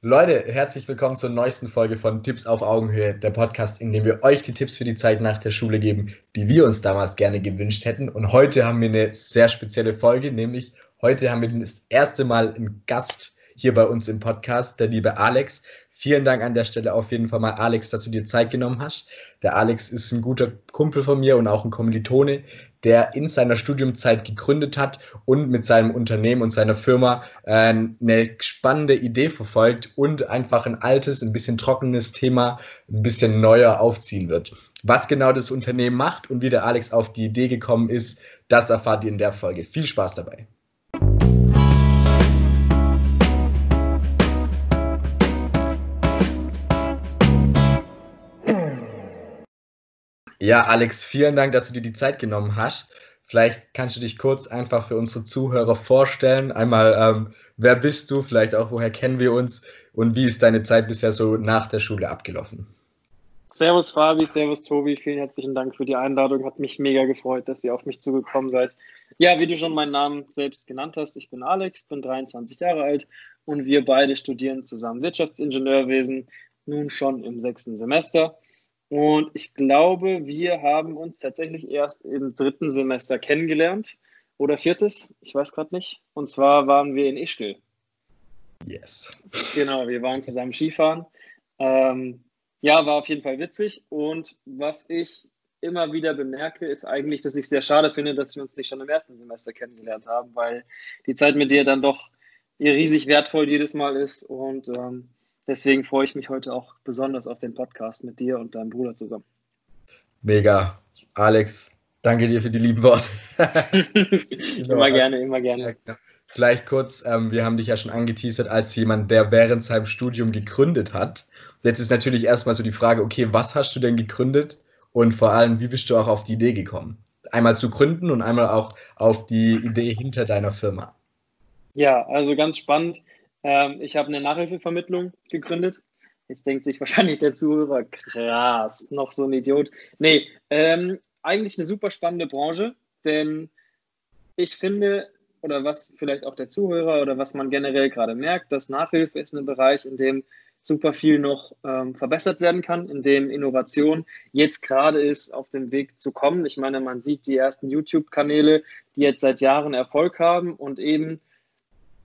Leute, herzlich willkommen zur neuesten Folge von Tipps auf Augenhöhe, der Podcast, in dem wir euch die Tipps für die Zeit nach der Schule geben, die wir uns damals gerne gewünscht hätten. Und heute haben wir eine sehr spezielle Folge, nämlich heute haben wir das erste Mal einen Gast hier bei uns im Podcast, der liebe Alex. Vielen Dank an der Stelle auf jeden Fall mal, Alex, dass du dir Zeit genommen hast. Der Alex ist ein guter Kumpel von mir und auch ein Kommilitone, der in seiner Studiumzeit gegründet hat und mit seinem Unternehmen und seiner Firma äh, eine spannende Idee verfolgt und einfach ein altes, ein bisschen trockenes Thema ein bisschen neuer aufziehen wird. Was genau das Unternehmen macht und wie der Alex auf die Idee gekommen ist, das erfahrt ihr in der Folge. Viel Spaß dabei. Ja, Alex, vielen Dank, dass du dir die Zeit genommen hast. Vielleicht kannst du dich kurz einfach für unsere Zuhörer vorstellen. Einmal, ähm, wer bist du? Vielleicht auch, woher kennen wir uns? Und wie ist deine Zeit bisher so nach der Schule abgelaufen? Servus Fabi, Servus Tobi, vielen herzlichen Dank für die Einladung. Hat mich mega gefreut, dass ihr auf mich zugekommen seid. Ja, wie du schon meinen Namen selbst genannt hast, ich bin Alex, bin 23 Jahre alt und wir beide studieren zusammen Wirtschaftsingenieurwesen, nun schon im sechsten Semester. Und ich glaube, wir haben uns tatsächlich erst im dritten Semester kennengelernt oder viertes, ich weiß gerade nicht. Und zwar waren wir in Ischgl. Yes. Genau, wir waren zusammen Skifahren. Ähm, ja, war auf jeden Fall witzig. Und was ich immer wieder bemerke, ist eigentlich, dass ich sehr schade finde, dass wir uns nicht schon im ersten Semester kennengelernt haben, weil die Zeit mit dir dann doch riesig wertvoll jedes Mal ist. Und ähm, Deswegen freue ich mich heute auch besonders auf den Podcast mit dir und deinem Bruder zusammen. Mega. Alex, danke dir für die lieben Worte. immer gerne, immer gerne. Vielleicht kurz, ähm, wir haben dich ja schon angeteasert als jemand, der während seinem Studium gegründet hat. Jetzt ist natürlich erstmal so die Frage, okay, was hast du denn gegründet und vor allem, wie bist du auch auf die Idee gekommen? Einmal zu gründen und einmal auch auf die Idee hinter deiner Firma. Ja, also ganz spannend. Ähm, ich habe eine Nachhilfevermittlung gegründet. Jetzt denkt sich wahrscheinlich der Zuhörer, krass, noch so ein Idiot. Nee, ähm, eigentlich eine super spannende Branche, denn ich finde, oder was vielleicht auch der Zuhörer oder was man generell gerade merkt, dass Nachhilfe ist ein Bereich, in dem super viel noch ähm, verbessert werden kann, in dem Innovation jetzt gerade ist, auf dem Weg zu kommen. Ich meine, man sieht die ersten YouTube-Kanäle, die jetzt seit Jahren Erfolg haben und eben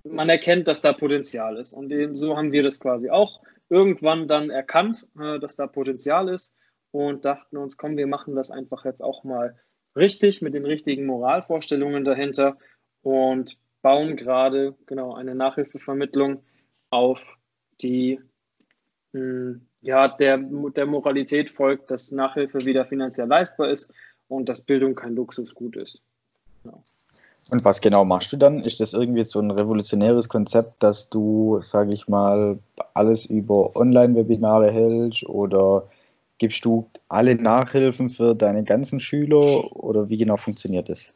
man erkennt, dass da Potenzial ist. Und so haben wir das quasi auch irgendwann dann erkannt, äh, dass da Potenzial ist und dachten uns, komm, wir machen das einfach jetzt auch mal richtig mit den richtigen Moralvorstellungen dahinter und bauen gerade genau eine Nachhilfevermittlung auf, die hm, ja, der, der Moralität folgt, dass Nachhilfe wieder finanziell leistbar ist und dass Bildung kein Luxusgut ist. Genau. Und was genau machst du dann? Ist das irgendwie so ein revolutionäres Konzept, dass du, sage ich mal, alles über Online-Webinare hältst oder gibst du alle Nachhilfen für deine ganzen Schüler oder wie genau funktioniert das?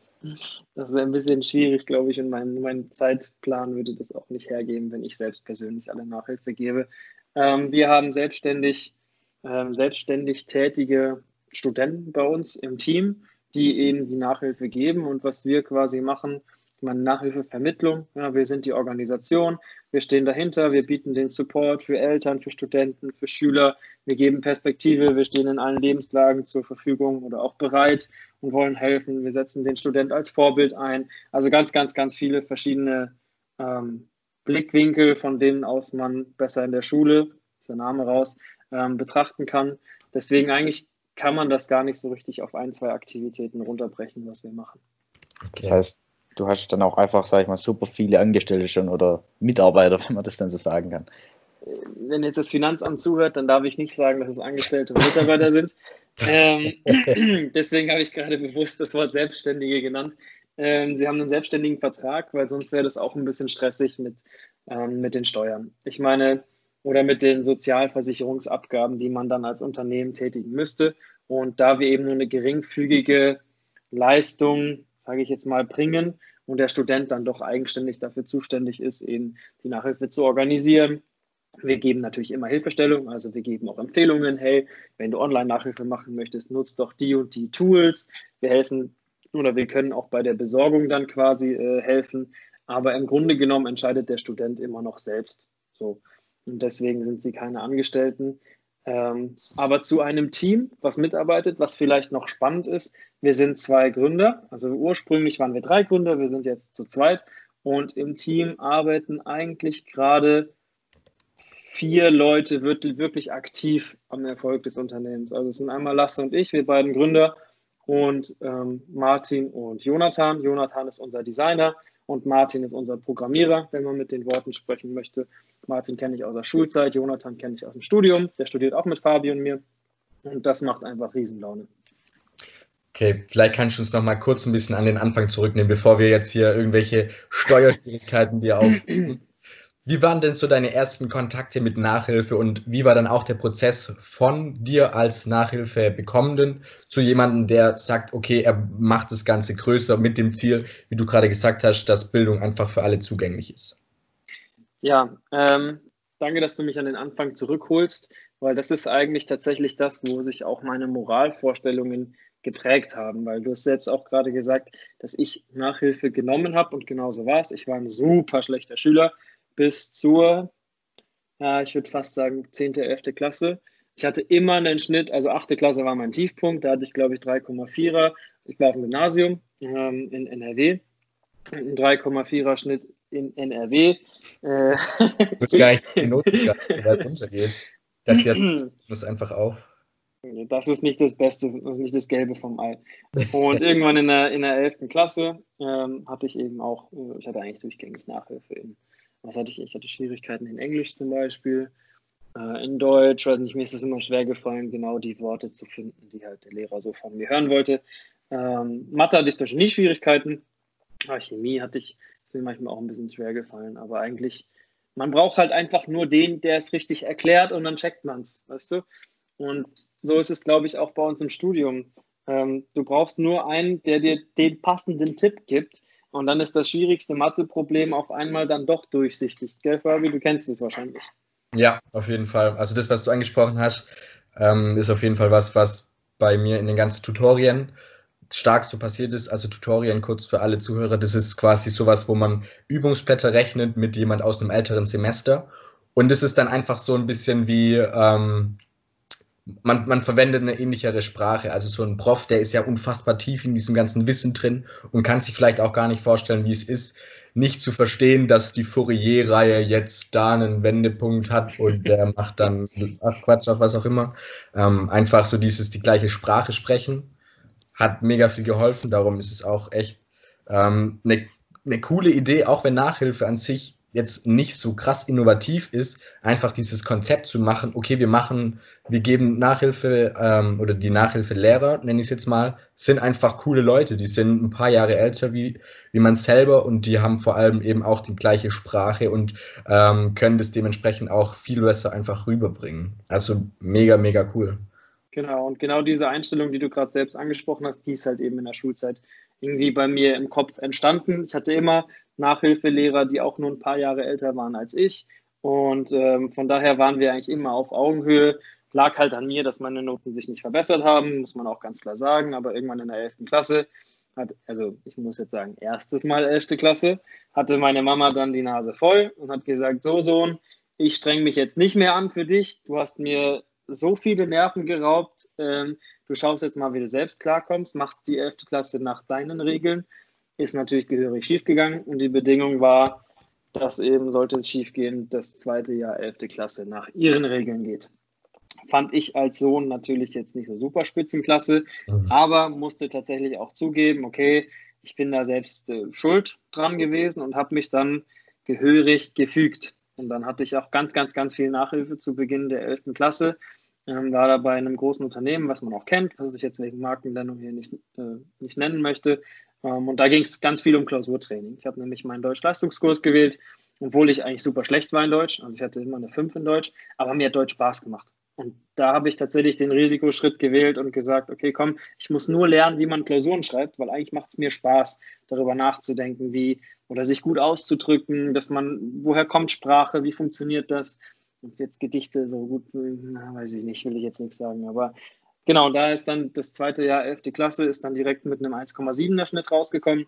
Das wäre ein bisschen schwierig, glaube ich, und mein, mein Zeitplan würde das auch nicht hergeben, wenn ich selbst persönlich alle Nachhilfe gebe. Ähm, wir haben selbstständig, ähm, selbstständig tätige Studenten bei uns im Team die eben die Nachhilfe geben. Und was wir quasi machen, meine Nachhilfevermittlung. Ja, wir sind die Organisation, wir stehen dahinter, wir bieten den Support für Eltern, für Studenten, für Schüler, wir geben Perspektive, wir stehen in allen Lebenslagen zur Verfügung oder auch bereit und wollen helfen. Wir setzen den Student als Vorbild ein. Also ganz, ganz, ganz viele verschiedene ähm, Blickwinkel, von denen aus man besser in der Schule, ist der Name raus, ähm, betrachten kann. Deswegen eigentlich kann man das gar nicht so richtig auf ein, zwei Aktivitäten runterbrechen, was wir machen. Okay. Das heißt, du hast dann auch einfach, sag ich mal, super viele Angestellte schon oder Mitarbeiter, wenn man das dann so sagen kann. Wenn jetzt das Finanzamt zuhört, dann darf ich nicht sagen, dass es Angestellte und Mitarbeiter sind. Ähm, deswegen habe ich gerade bewusst das Wort Selbstständige genannt. Ähm, sie haben einen selbstständigen Vertrag, weil sonst wäre das auch ein bisschen stressig mit, ähm, mit den Steuern. Ich meine, oder mit den Sozialversicherungsabgaben, die man dann als Unternehmen tätigen müsste. Und da wir eben nur eine geringfügige Leistung, sage ich jetzt mal, bringen und der Student dann doch eigenständig dafür zuständig ist, eben die Nachhilfe zu organisieren. Wir geben natürlich immer Hilfestellung, also wir geben auch Empfehlungen. Hey, wenn du Online-Nachhilfe machen möchtest, nutzt doch die und die Tools. Wir helfen oder wir können auch bei der Besorgung dann quasi äh, helfen. Aber im Grunde genommen entscheidet der Student immer noch selbst. So. Und deswegen sind sie keine Angestellten. Ähm, aber zu einem Team, was mitarbeitet, was vielleicht noch spannend ist. Wir sind zwei Gründer, also ursprünglich waren wir drei Gründer, wir sind jetzt zu zweit und im Team arbeiten eigentlich gerade vier Leute wirklich aktiv am Erfolg des Unternehmens. Also es sind einmal Lasse und ich, wir beiden Gründer und ähm, Martin und Jonathan. Jonathan ist unser Designer und Martin ist unser Programmierer, wenn man mit den Worten sprechen möchte. Martin kenne ich aus der Schulzeit, Jonathan kenne ich aus dem Studium, der studiert auch mit Fabi und mir und das macht einfach Riesenlaune. Okay, vielleicht kannst du uns noch mal kurz ein bisschen an den Anfang zurücknehmen, bevor wir jetzt hier irgendwelche Steuerschwierigkeiten dir auf. Wie waren denn so deine ersten Kontakte mit Nachhilfe und wie war dann auch der Prozess von dir als Nachhilfe bekommenden zu jemandem, der sagt, okay, er macht das Ganze größer mit dem Ziel, wie du gerade gesagt hast, dass Bildung einfach für alle zugänglich ist? Ja, ähm, danke, dass du mich an den Anfang zurückholst, weil das ist eigentlich tatsächlich das, wo sich auch meine Moralvorstellungen geprägt haben, weil du hast selbst auch gerade gesagt, dass ich Nachhilfe genommen habe und genauso war es. Ich war ein super schlechter Schüler, bis zur, ja, ich würde fast sagen, 10., 11. Klasse. Ich hatte immer einen Schnitt, also 8. Klasse war mein Tiefpunkt, da hatte ich, glaube ich, 3,4er. Ich war auf dem Gymnasium ähm, in NRW. Ein 3,4er Schnitt in NRW. Äh, das gar nicht die Noten runtergeht. Das muss einfach auf. Das ist nicht das Beste, das ist nicht das Gelbe vom Ei. Und irgendwann in der, in der 11. Klasse ähm, hatte ich eben auch, äh, ich hatte eigentlich durchgängig Nachhilfe in was hatte ich? Ich hatte Schwierigkeiten in Englisch zum Beispiel, äh, in Deutsch, weiß nicht, mir ist es immer schwer gefallen, genau die Worte zu finden, die halt der Lehrer so von mir hören wollte. Ähm, Mathe hatte ich zum Beispiel nie Schwierigkeiten, aber Chemie hatte ich, ist mir manchmal auch ein bisschen schwer gefallen, aber eigentlich, man braucht halt einfach nur den, der es richtig erklärt und dann checkt man es, weißt du? Und so ist es, glaube ich, auch bei uns im Studium. Ähm, du brauchst nur einen, der dir den passenden Tipp gibt und dann ist das schwierigste Matheproblem auf einmal dann doch durchsichtig. Gell, Fabi? Du kennst es wahrscheinlich. Ja, auf jeden Fall. Also das, was du angesprochen hast, ähm, ist auf jeden Fall was, was bei mir in den ganzen Tutorien stark so passiert ist. Also Tutorien kurz für alle Zuhörer, das ist quasi sowas, wo man Übungsblätter rechnet mit jemand aus einem älteren Semester. Und es ist dann einfach so ein bisschen wie, ähm, man, man verwendet eine ähnlichere Sprache. Also so ein Prof, der ist ja unfassbar tief in diesem ganzen Wissen drin und kann sich vielleicht auch gar nicht vorstellen, wie es ist, nicht zu verstehen, dass die Fourier-Reihe jetzt da einen Wendepunkt hat und der macht dann, ach Quatsch, auch was auch immer. Ähm, einfach so dieses, die gleiche Sprache sprechen, hat mega viel geholfen. Darum ist es auch echt ähm, eine, eine coole Idee, auch wenn Nachhilfe an sich jetzt nicht so krass innovativ ist, einfach dieses Konzept zu machen, okay, wir machen, wir geben Nachhilfe ähm, oder die Nachhilfelehrer, nenne ich es jetzt mal, sind einfach coole Leute, die sind ein paar Jahre älter wie, wie man selber und die haben vor allem eben auch die gleiche Sprache und ähm, können das dementsprechend auch viel besser einfach rüberbringen. Also mega, mega cool. Genau, und genau diese Einstellung, die du gerade selbst angesprochen hast, die ist halt eben in der Schulzeit irgendwie bei mir im Kopf entstanden. Ich hatte immer Nachhilfelehrer, die auch nur ein paar Jahre älter waren als ich. Und ähm, von daher waren wir eigentlich immer auf Augenhöhe. Lag halt an mir, dass meine Noten sich nicht verbessert haben, muss man auch ganz klar sagen. Aber irgendwann in der 11. Klasse hat, also ich muss jetzt sagen, erstes Mal 11. Klasse, hatte meine Mama dann die Nase voll und hat gesagt, so Sohn, ich streng mich jetzt nicht mehr an für dich. Du hast mir so viele Nerven geraubt. Ähm, du schaust jetzt mal, wie du selbst klarkommst, machst die 11. Klasse nach deinen Regeln ist natürlich gehörig schiefgegangen und die Bedingung war, dass eben, sollte es schiefgehen, das zweite Jahr 11. Klasse nach ihren Regeln geht. Fand ich als Sohn natürlich jetzt nicht so super Spitzenklasse, mhm. aber musste tatsächlich auch zugeben, okay, ich bin da selbst äh, schuld dran gewesen und habe mich dann gehörig gefügt. Und dann hatte ich auch ganz, ganz, ganz viel Nachhilfe zu Beginn der 11. Klasse. Ähm, war da bei einem großen Unternehmen, was man auch kennt, was ich jetzt wegen Markennennung hier nicht, äh, nicht nennen möchte, und da ging es ganz viel um Klausurtraining. Ich habe nämlich meinen Deutsch-Leistungskurs gewählt, obwohl ich eigentlich super schlecht war in Deutsch. Also ich hatte immer eine 5 in Deutsch, aber mir hat Deutsch Spaß gemacht. Und da habe ich tatsächlich den Risikoschritt gewählt und gesagt, okay, komm, ich muss nur lernen, wie man Klausuren schreibt, weil eigentlich macht es mir Spaß, darüber nachzudenken, wie oder sich gut auszudrücken, dass man, woher kommt Sprache, wie funktioniert das? Und jetzt Gedichte so gut, na, weiß ich nicht, will ich jetzt nichts sagen, aber Genau, da ist dann das zweite Jahr 11. Klasse, ist dann direkt mit einem 1,7er Schnitt rausgekommen.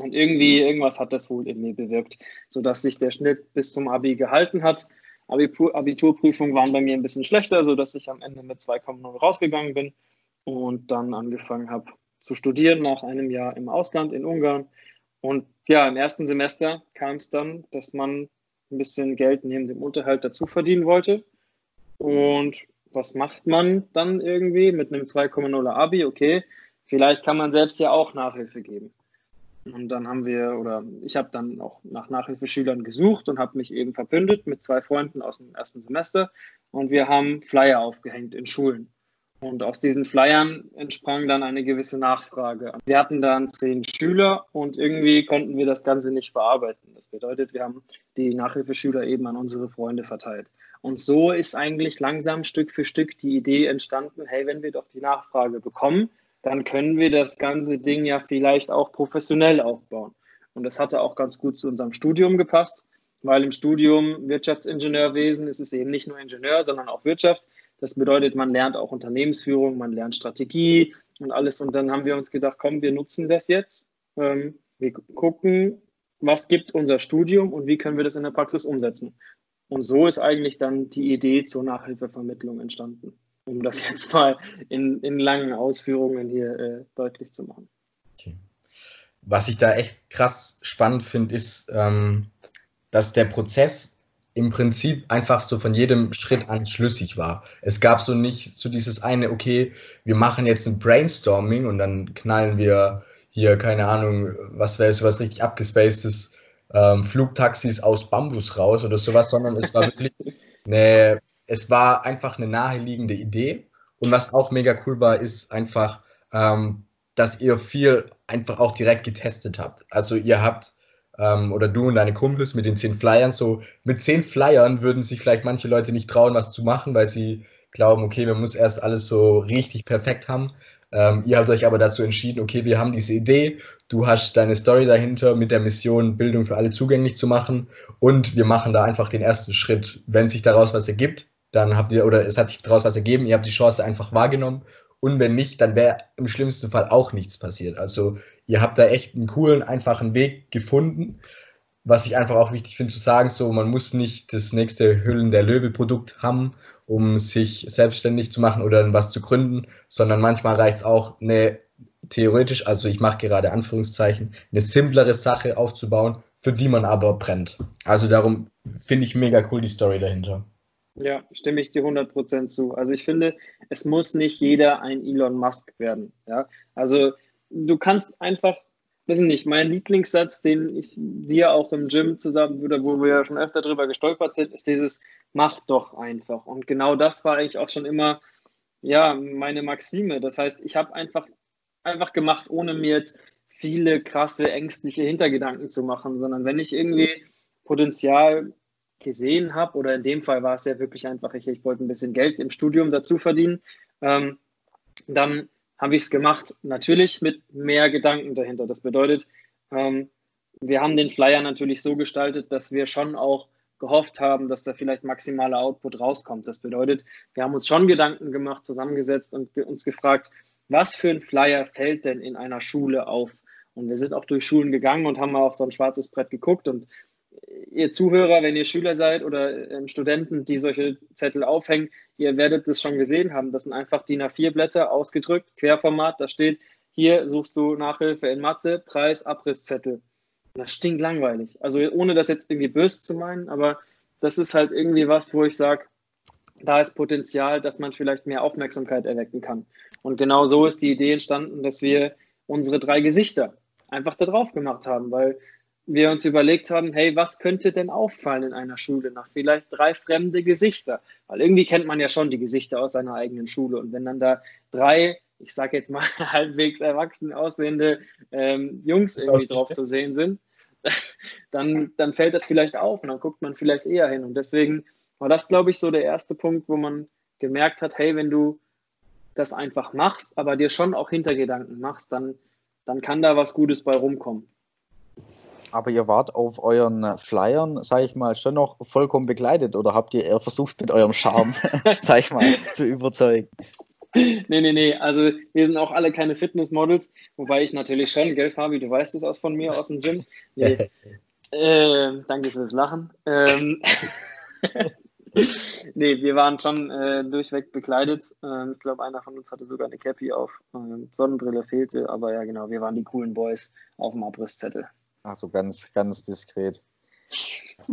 Und irgendwie, irgendwas hat das wohl in mir bewirkt, sodass sich der Schnitt bis zum Abi gehalten hat. Abiturprüfungen waren bei mir ein bisschen schlechter, sodass ich am Ende mit 2,0 rausgegangen bin und dann angefangen habe zu studieren nach einem Jahr im Ausland in Ungarn. Und ja, im ersten Semester kam es dann, dass man ein bisschen Geld neben dem Unterhalt dazu verdienen wollte. Und was macht man dann irgendwie mit einem 2,0 Abi? Okay, vielleicht kann man selbst ja auch Nachhilfe geben. Und dann haben wir, oder ich habe dann auch nach Nachhilfeschülern gesucht und habe mich eben verbündet mit zwei Freunden aus dem ersten Semester. Und wir haben Flyer aufgehängt in Schulen. Und aus diesen Flyern entsprang dann eine gewisse Nachfrage. Wir hatten dann zehn Schüler und irgendwie konnten wir das Ganze nicht verarbeiten. Das bedeutet, wir haben die Nachhilfeschüler eben an unsere Freunde verteilt. Und so ist eigentlich langsam Stück für Stück die Idee entstanden, hey, wenn wir doch die Nachfrage bekommen, dann können wir das ganze Ding ja vielleicht auch professionell aufbauen. Und das hatte auch ganz gut zu unserem Studium gepasst, weil im Studium Wirtschaftsingenieurwesen ist es eben nicht nur Ingenieur, sondern auch Wirtschaft. Das bedeutet, man lernt auch Unternehmensführung, man lernt Strategie und alles. Und dann haben wir uns gedacht, komm, wir nutzen das jetzt. Ähm, wir gucken, was gibt unser Studium und wie können wir das in der Praxis umsetzen. Und so ist eigentlich dann die Idee zur Nachhilfevermittlung entstanden um das jetzt mal in, in langen Ausführungen hier äh, deutlich zu machen. Okay. Was ich da echt krass spannend finde, ist, ähm, dass der Prozess im Prinzip einfach so von jedem Schritt an schlüssig war. Es gab so nicht so dieses eine, okay, wir machen jetzt ein Brainstorming und dann knallen wir hier, keine Ahnung, was wäre so was richtig abgespacedes, ähm, Flugtaxis aus Bambus raus oder sowas, sondern es war wirklich eine es war einfach eine naheliegende Idee. Und was auch mega cool war, ist einfach, ähm, dass ihr viel einfach auch direkt getestet habt. Also ihr habt, ähm, oder du und deine Kumpels mit den zehn Flyern, so mit zehn Flyern würden sich vielleicht manche Leute nicht trauen, was zu machen, weil sie glauben, okay, man muss erst alles so richtig perfekt haben. Ähm, ihr habt euch aber dazu entschieden, okay, wir haben diese Idee, du hast deine Story dahinter mit der Mission, Bildung für alle zugänglich zu machen und wir machen da einfach den ersten Schritt. Wenn sich daraus was ergibt, dann habt ihr, oder es hat sich daraus was ergeben, ihr habt die Chance einfach wahrgenommen. Und wenn nicht, dann wäre im schlimmsten Fall auch nichts passiert. Also ihr habt da echt einen coolen, einfachen Weg gefunden. Was ich einfach auch wichtig finde zu sagen, so man muss nicht das nächste Hüllen der Löwe-Produkt haben, um sich selbstständig zu machen oder was zu gründen, sondern manchmal reicht es auch eine theoretisch, also ich mache gerade Anführungszeichen, eine simplere Sache aufzubauen, für die man aber brennt. Also darum finde ich mega cool die Story dahinter. Ja, stimme ich dir 100% zu. Also ich finde, es muss nicht jeder ein Elon Musk werden. Ja? Also du kannst einfach, weiß ich nicht, mein Lieblingssatz, den ich dir auch im Gym zusammen, oder wo wir ja schon öfter drüber gestolpert sind, ist dieses, mach doch einfach. Und genau das war eigentlich auch schon immer, ja, meine Maxime. Das heißt, ich habe einfach, einfach gemacht, ohne mir jetzt viele krasse, ängstliche Hintergedanken zu machen, sondern wenn ich irgendwie Potenzial gesehen habe, oder in dem Fall war es ja wirklich einfach, ich, ich wollte ein bisschen Geld im Studium dazu verdienen, ähm, dann habe ich es gemacht, natürlich mit mehr Gedanken dahinter. Das bedeutet, ähm, wir haben den Flyer natürlich so gestaltet, dass wir schon auch gehofft haben, dass da vielleicht maximaler Output rauskommt. Das bedeutet, wir haben uns schon Gedanken gemacht, zusammengesetzt und uns gefragt, was für ein Flyer fällt denn in einer Schule auf? Und wir sind auch durch Schulen gegangen und haben mal auf so ein schwarzes Brett geguckt und ihr Zuhörer, wenn ihr Schüler seid oder ähm, Studenten, die solche Zettel aufhängen, ihr werdet das schon gesehen haben. Das sind einfach DIN A4-Blätter ausgedrückt, Querformat. Da steht, hier suchst du Nachhilfe in Mathe, Preis, Abrisszettel. Das stinkt langweilig. Also ohne das jetzt irgendwie böse zu meinen, aber das ist halt irgendwie was, wo ich sage, da ist Potenzial, dass man vielleicht mehr Aufmerksamkeit erwecken kann. Und genau so ist die Idee entstanden, dass wir unsere drei Gesichter einfach da drauf gemacht haben, weil wir uns überlegt haben, hey, was könnte denn auffallen in einer Schule nach vielleicht drei fremde Gesichter? Weil irgendwie kennt man ja schon die Gesichter aus seiner eigenen Schule. Und wenn dann da drei, ich sage jetzt mal halbwegs erwachsen aussehende ähm, Jungs irgendwie drauf zu sehen sind, dann, dann fällt das vielleicht auf und dann guckt man vielleicht eher hin. Und deswegen war das, glaube ich, so der erste Punkt, wo man gemerkt hat, hey, wenn du das einfach machst, aber dir schon auch Hintergedanken machst, dann, dann kann da was Gutes bei rumkommen aber ihr wart auf euren Flyern, sag ich mal, schon noch vollkommen begleitet oder habt ihr eher versucht, mit eurem Charme, sag ich mal, zu überzeugen? Nee, nee, nee. Also wir sind auch alle keine Fitnessmodels, wobei ich natürlich schon, gell, Fabi, du weißt es aus von mir aus dem Gym. Nee. äh, danke fürs Lachen. Ähm, nee, wir waren schon äh, durchweg bekleidet. Ähm, ich glaube, einer von uns hatte sogar eine Cappy auf. Ähm, Sonnenbrille fehlte, aber ja, genau, wir waren die coolen Boys auf dem Abrisszettel. Ach so, ganz, ganz diskret.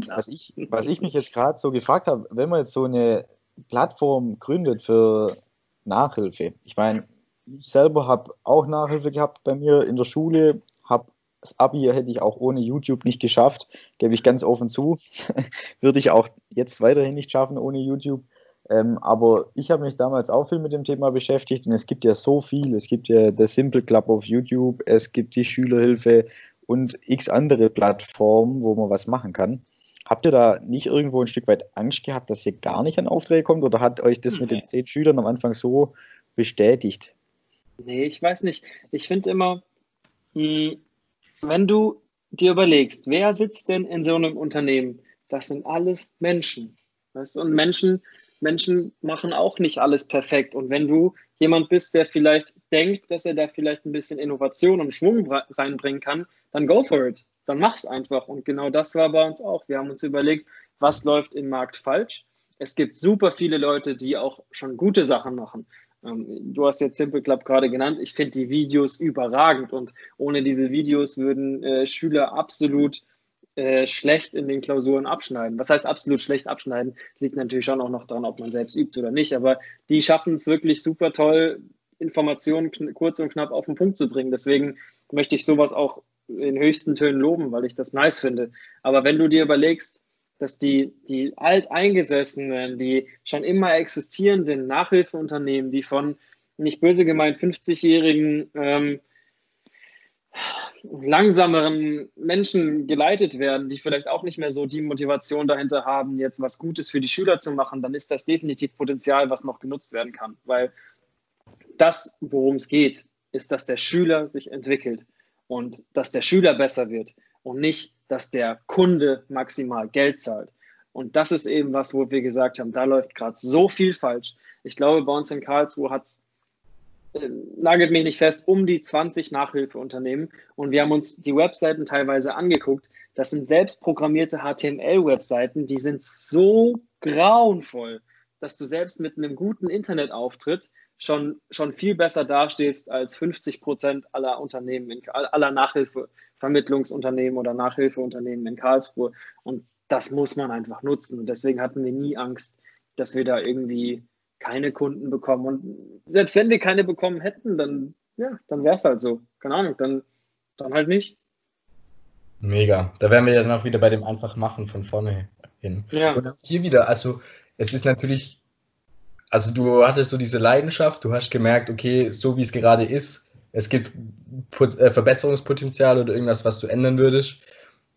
Was ich, was ich mich jetzt gerade so gefragt habe, wenn man jetzt so eine Plattform gründet für Nachhilfe, ich meine, ich selber habe auch Nachhilfe gehabt bei mir in der Schule, habe das Abi hätte ich auch ohne YouTube nicht geschafft, gebe ich ganz offen zu. Würde ich auch jetzt weiterhin nicht schaffen ohne YouTube. Ähm, aber ich habe mich damals auch viel mit dem Thema beschäftigt und es gibt ja so viel. Es gibt ja The Simple Club auf YouTube, es gibt die Schülerhilfe und x andere Plattformen, wo man was machen kann. Habt ihr da nicht irgendwo ein Stück weit Angst gehabt, dass ihr gar nicht an Aufträge kommt oder hat euch das mit den zehn Schülern am Anfang so bestätigt? Nee, ich weiß nicht. Ich finde immer, hm, wenn du dir überlegst, wer sitzt denn in so einem Unternehmen? Das sind alles Menschen. Weißt? Und Menschen, Menschen machen auch nicht alles perfekt. Und wenn du jemand bist, der vielleicht denkt, dass er da vielleicht ein bisschen Innovation und Schwung reinbringen kann, dann go for it. Dann mach's einfach. Und genau das war bei uns auch. Wir haben uns überlegt, was läuft im Markt falsch. Es gibt super viele Leute, die auch schon gute Sachen machen. Ähm, du hast jetzt Simple Club gerade genannt. Ich finde die Videos überragend und ohne diese Videos würden äh, Schüler absolut äh, schlecht in den Klausuren abschneiden. Was heißt absolut schlecht abschneiden? Liegt natürlich schon auch noch daran, ob man selbst übt oder nicht. Aber die schaffen es wirklich super toll, Informationen kurz und knapp auf den Punkt zu bringen. Deswegen möchte ich sowas auch in höchsten Tönen loben, weil ich das nice finde. Aber wenn du dir überlegst, dass die, die alteingesessenen, die schon immer existierenden Nachhilfeunternehmen, die von nicht böse gemeint 50-jährigen ähm, langsameren Menschen geleitet werden, die vielleicht auch nicht mehr so die Motivation dahinter haben, jetzt was Gutes für die Schüler zu machen, dann ist das definitiv Potenzial, was noch genutzt werden kann. Weil das, worum es geht, ist, dass der Schüler sich entwickelt und dass der Schüler besser wird und nicht, dass der Kunde maximal Geld zahlt. Und das ist eben was, wo wir gesagt haben, da läuft gerade so viel falsch. Ich glaube, bei uns in Karlsruhe hat es, äh, nagelt mich nicht fest, um die 20 Nachhilfeunternehmen. Und wir haben uns die Webseiten teilweise angeguckt. Das sind selbstprogrammierte HTML-Webseiten, die sind so grauenvoll, dass du selbst mit einem guten Internetauftritt schon, schon viel besser dastehst als 50 Prozent aller Unternehmen, in, aller Nachhilfevermittlungsunternehmen oder Nachhilfeunternehmen in Karlsruhe. Und das muss man einfach nutzen. Und deswegen hatten wir nie Angst, dass wir da irgendwie keine Kunden bekommen. Und selbst wenn wir keine bekommen hätten, dann, ja, dann wäre es halt so. Keine Ahnung, dann, dann halt nicht. Mega. Da wären wir ja dann auch wieder bei dem einfach machen von vorne hin. Ja. Und hier wieder, also es ist natürlich also du hattest so diese Leidenschaft, du hast gemerkt, okay, so wie es gerade ist, es gibt äh, Verbesserungspotenzial oder irgendwas, was du ändern würdest.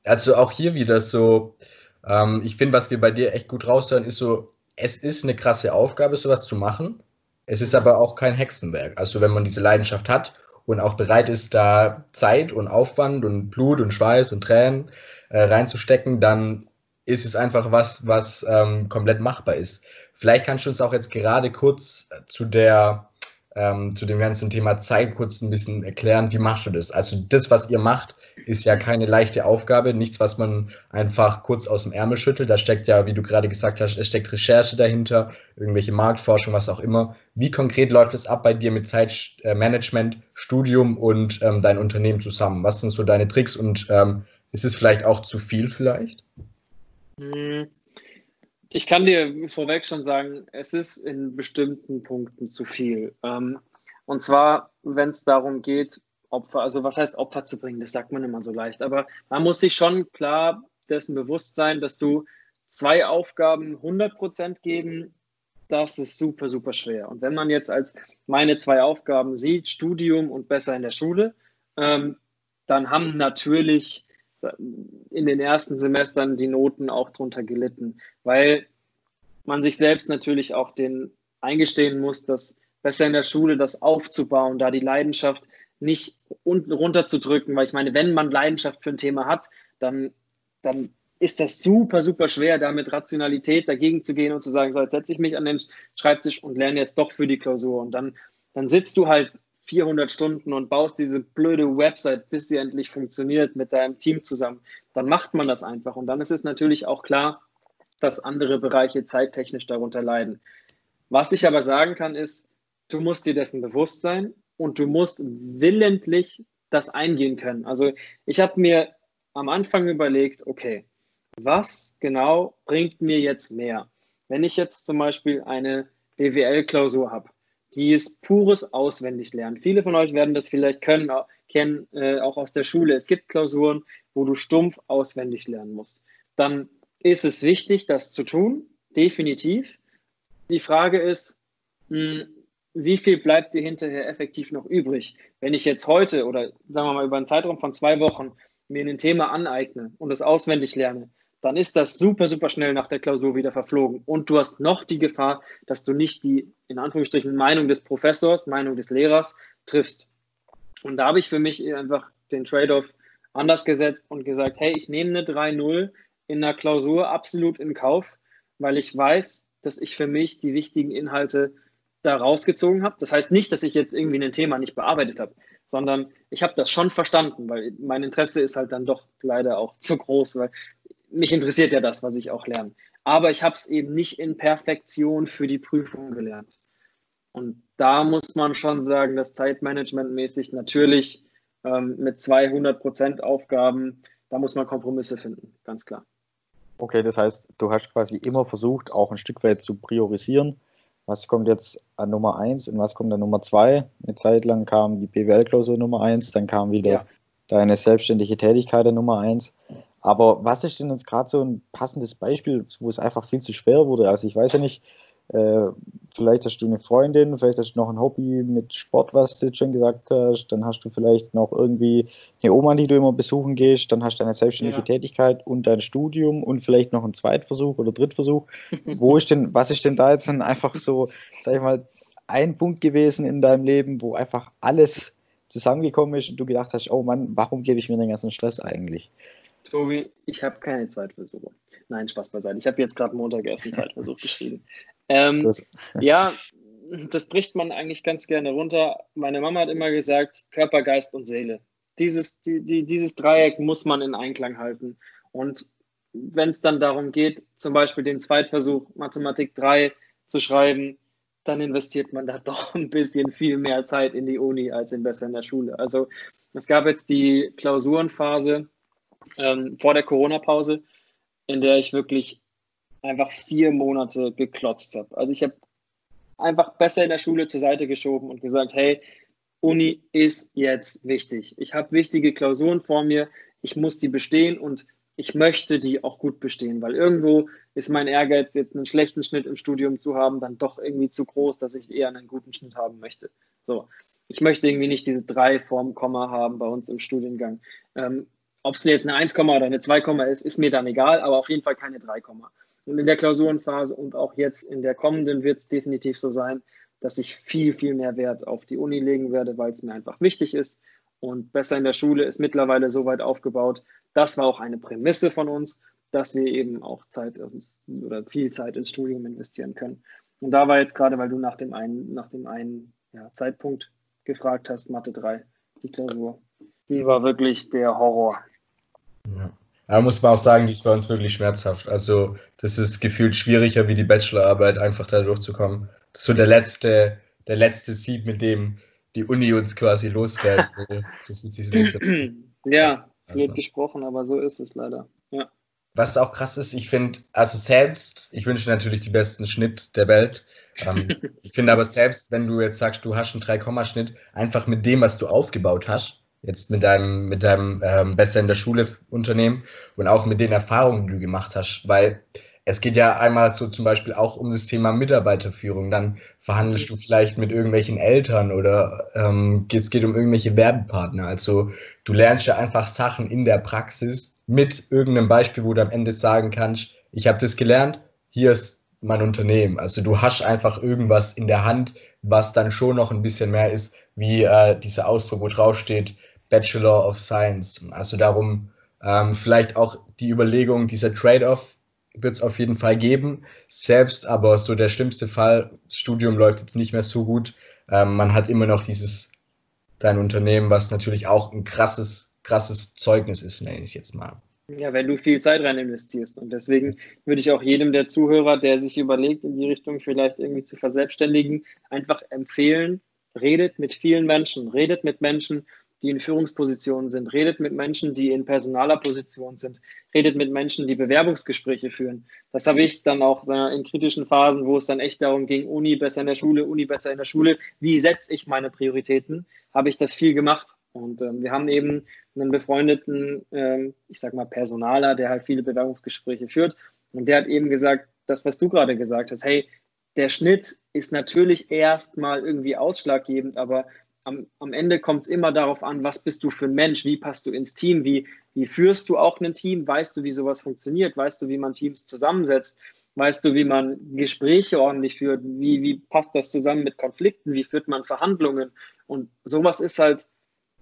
Also auch hier wieder so, ähm, ich finde, was wir bei dir echt gut raushören, ist so, es ist eine krasse Aufgabe, sowas zu machen. Es ist aber auch kein Hexenwerk. Also wenn man diese Leidenschaft hat und auch bereit ist, da Zeit und Aufwand und Blut und Schweiß und Tränen äh, reinzustecken, dann ist es einfach was, was ähm, komplett machbar ist. Vielleicht kannst du uns auch jetzt gerade kurz äh, zu der ähm, zu dem ganzen Thema Zeit kurz ein bisschen erklären, wie machst du das? Also das, was ihr macht, ist ja keine leichte Aufgabe, nichts, was man einfach kurz aus dem Ärmel schüttelt. Da steckt ja, wie du gerade gesagt hast, es steckt Recherche dahinter, irgendwelche Marktforschung, was auch immer. Wie konkret läuft es ab bei dir mit Zeitmanagement, Studium und ähm, dein Unternehmen zusammen? Was sind so deine Tricks und ähm, ist es vielleicht auch zu viel vielleicht? Hm. Ich kann dir vorweg schon sagen, es ist in bestimmten Punkten zu viel. Ähm, und zwar, wenn es darum geht, Opfer, also was heißt Opfer zu bringen, das sagt man immer so leicht. Aber man muss sich schon klar dessen bewusst sein, dass du zwei Aufgaben 100% geben, das ist super, super schwer. Und wenn man jetzt als meine zwei Aufgaben sieht, Studium und besser in der Schule, ähm, dann haben natürlich in den ersten Semestern die Noten auch drunter gelitten, weil man sich selbst natürlich auch den eingestehen muss, dass besser in der Schule das aufzubauen, da die Leidenschaft nicht unten runterzudrücken, weil ich meine, wenn man Leidenschaft für ein Thema hat, dann, dann ist das super, super schwer, da mit Rationalität dagegen zu gehen und zu sagen, so, jetzt setze ich mich an den Schreibtisch und lerne jetzt doch für die Klausur. Und dann, dann sitzt du halt 400 Stunden und baust diese blöde Website, bis sie endlich funktioniert mit deinem Team zusammen, dann macht man das einfach. Und dann ist es natürlich auch klar, dass andere Bereiche zeittechnisch darunter leiden. Was ich aber sagen kann, ist, du musst dir dessen bewusst sein und du musst willentlich das eingehen können. Also ich habe mir am Anfang überlegt, okay, was genau bringt mir jetzt mehr? Wenn ich jetzt zum Beispiel eine BWL-Klausur habe, die ist pures Auswendiglernen. Viele von euch werden das vielleicht können, kennen, äh, auch aus der Schule. Es gibt Klausuren, wo du stumpf auswendig lernen musst. Dann ist es wichtig, das zu tun, definitiv. Die Frage ist, mh, hm, wie viel bleibt dir hinterher effektiv noch übrig? Wenn ich jetzt heute oder sagen wir mal über einen Zeitraum von zwei Wochen mir ein Thema aneigne und es auswendig lerne, dann ist das super, super schnell nach der Klausur wieder verflogen. Und du hast noch die Gefahr, dass du nicht die, in Anführungsstrichen, Meinung des Professors, Meinung des Lehrers triffst. Und da habe ich für mich einfach den Trade-off anders gesetzt und gesagt, hey, ich nehme eine 3-0 in einer Klausur absolut in Kauf, weil ich weiß, dass ich für mich die wichtigen Inhalte da rausgezogen habe. Das heißt nicht, dass ich jetzt irgendwie ein Thema nicht bearbeitet habe, sondern ich habe das schon verstanden, weil mein Interesse ist halt dann doch leider auch zu groß, weil mich interessiert ja das, was ich auch lerne. Aber ich habe es eben nicht in Perfektion für die Prüfung gelernt. Und da muss man schon sagen, dass Zeitmanagementmäßig natürlich ähm, mit 200% Aufgaben, da muss man Kompromisse finden, ganz klar. Okay, das heißt, du hast quasi immer versucht, auch ein Stück weit zu priorisieren was kommt jetzt an Nummer 1 und was kommt an Nummer 2. Eine Zeit lang kam die BWL-Klausur Nummer 1, dann kam wieder ja. deine selbstständige Tätigkeit an Nummer 1. Aber was ist denn jetzt gerade so ein passendes Beispiel, wo es einfach viel zu schwer wurde? Also ich weiß ja nicht, äh, vielleicht hast du eine Freundin, vielleicht hast du noch ein Hobby mit Sport, was du jetzt schon gesagt hast. Dann hast du vielleicht noch irgendwie eine Oma, die du immer besuchen gehst. Dann hast du eine selbstständige ja. Tätigkeit und dein Studium und vielleicht noch einen Zweitversuch oder Drittversuch. wo ist denn, was ist denn da jetzt dann einfach so, sag ich mal, ein Punkt gewesen in deinem Leben, wo einfach alles zusammengekommen ist und du gedacht hast, oh Mann, warum gebe ich mir den ganzen Stress eigentlich? Tobi, ich habe keine Zweitversuche. Nein, Spaß beiseite. Ich habe jetzt gerade Montag erst einen Zeitversuch geschrieben. Ähm, ja, das bricht man eigentlich ganz gerne runter. Meine Mama hat immer gesagt, Körper, Geist und Seele. Dieses, die, die, dieses Dreieck muss man in Einklang halten. Und wenn es dann darum geht, zum Beispiel den Zweitversuch Mathematik 3 zu schreiben, dann investiert man da doch ein bisschen viel mehr Zeit in die Uni als in besser in der Schule. Also es gab jetzt die Klausurenphase ähm, vor der Corona-Pause, in der ich wirklich einfach vier Monate geklotzt habe. Also ich habe einfach besser in der Schule zur Seite geschoben und gesagt, hey, Uni ist jetzt wichtig. Ich habe wichtige Klausuren vor mir, ich muss die bestehen und ich möchte die auch gut bestehen, weil irgendwo ist mein Ehrgeiz, jetzt einen schlechten Schnitt im Studium zu haben, dann doch irgendwie zu groß, dass ich eher einen guten Schnitt haben möchte. So, ich möchte irgendwie nicht diese drei Form Komma haben bei uns im Studiengang. Ähm, Ob es jetzt eine 1, oder eine 2, ist, ist mir dann egal, aber auf jeden Fall keine 3, und in der Klausurenphase und auch jetzt in der kommenden wird es definitiv so sein, dass ich viel, viel mehr Wert auf die Uni legen werde, weil es mir einfach wichtig ist. Und besser in der Schule ist mittlerweile so weit aufgebaut. Das war auch eine Prämisse von uns, dass wir eben auch Zeit oder viel Zeit ins Studium investieren können. Und da war jetzt gerade, weil du nach dem einen, nach dem einen ja, Zeitpunkt gefragt hast, Mathe 3, die Klausur, die war wirklich der Horror. Ja. Da muss man auch sagen, die ist bei uns wirklich schmerzhaft. Also, das ist gefühlt schwieriger wie die Bachelorarbeit, einfach da durchzukommen. Das ist so der letzte, der letzte Sieg, mit dem die Uni uns quasi loswerden will. So fühlt sich das Ja, also. gesprochen, aber so ist es leider. Ja. Was auch krass ist, ich finde, also selbst, ich wünsche natürlich die besten Schnitt der Welt. Ähm, ich finde aber selbst, wenn du jetzt sagst, du hast einen 3-Komma-Schnitt, einfach mit dem, was du aufgebaut hast, jetzt mit deinem, mit deinem ähm, Besser in der Schule Unternehmen und auch mit den Erfahrungen, die du gemacht hast, weil es geht ja einmal so zum Beispiel auch um das Thema Mitarbeiterführung. Dann verhandelst du vielleicht mit irgendwelchen Eltern oder ähm, es geht um irgendwelche Werbepartner. Also du lernst ja einfach Sachen in der Praxis mit irgendeinem Beispiel, wo du am Ende sagen kannst, ich habe das gelernt, hier ist mein Unternehmen. Also du hast einfach irgendwas in der Hand, was dann schon noch ein bisschen mehr ist, wie äh, dieser Ausdruck, wo drauf steht, Bachelor of Science. Also darum ähm, vielleicht auch die Überlegung, dieser Trade-off wird es auf jeden Fall geben. Selbst aber so der schlimmste Fall, das Studium läuft jetzt nicht mehr so gut. Ähm, man hat immer noch dieses dein Unternehmen, was natürlich auch ein krasses, krasses Zeugnis ist, nenne ich jetzt mal. Ja, wenn du viel Zeit rein investierst. Und deswegen würde ich auch jedem der Zuhörer, der sich überlegt, in die Richtung vielleicht irgendwie zu verselbstständigen, einfach empfehlen, redet mit vielen Menschen, redet mit Menschen, die in Führungspositionen sind, redet mit Menschen, die in personaler Position sind, redet mit Menschen, die Bewerbungsgespräche führen. Das habe ich dann auch in kritischen Phasen, wo es dann echt darum ging, Uni besser in der Schule, Uni besser in der Schule, wie setze ich meine Prioritäten, habe ich das viel gemacht. Und ähm, wir haben eben einen befreundeten, ähm, ich sag mal, Personaler, der halt viele Bewerbungsgespräche führt. Und der hat eben gesagt, das, was du gerade gesagt hast, hey, der Schnitt ist natürlich erstmal irgendwie ausschlaggebend, aber am, am Ende kommt es immer darauf an, was bist du für ein Mensch, wie passt du ins Team, wie, wie führst du auch ein Team, weißt du, wie sowas funktioniert, weißt du, wie man Teams zusammensetzt, weißt du, wie man Gespräche ordentlich führt, wie, wie passt das zusammen mit Konflikten, wie führt man Verhandlungen? Und sowas ist halt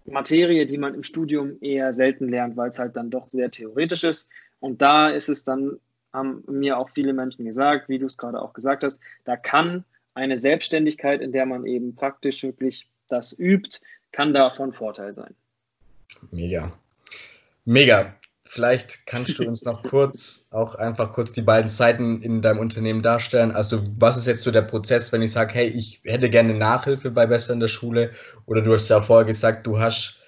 Materie, die man im Studium eher selten lernt, weil es halt dann doch sehr theoretisch ist. Und da ist es dann, haben mir auch viele Menschen gesagt, wie du es gerade auch gesagt hast, da kann eine Selbstständigkeit, in der man eben praktisch wirklich das übt, kann da von Vorteil sein. Mega. Mega. Vielleicht kannst du uns noch kurz, auch einfach kurz die beiden Seiten in deinem Unternehmen darstellen. Also was ist jetzt so der Prozess, wenn ich sage, hey, ich hätte gerne Nachhilfe bei Besser in der Schule oder du hast ja vorher gesagt, du hast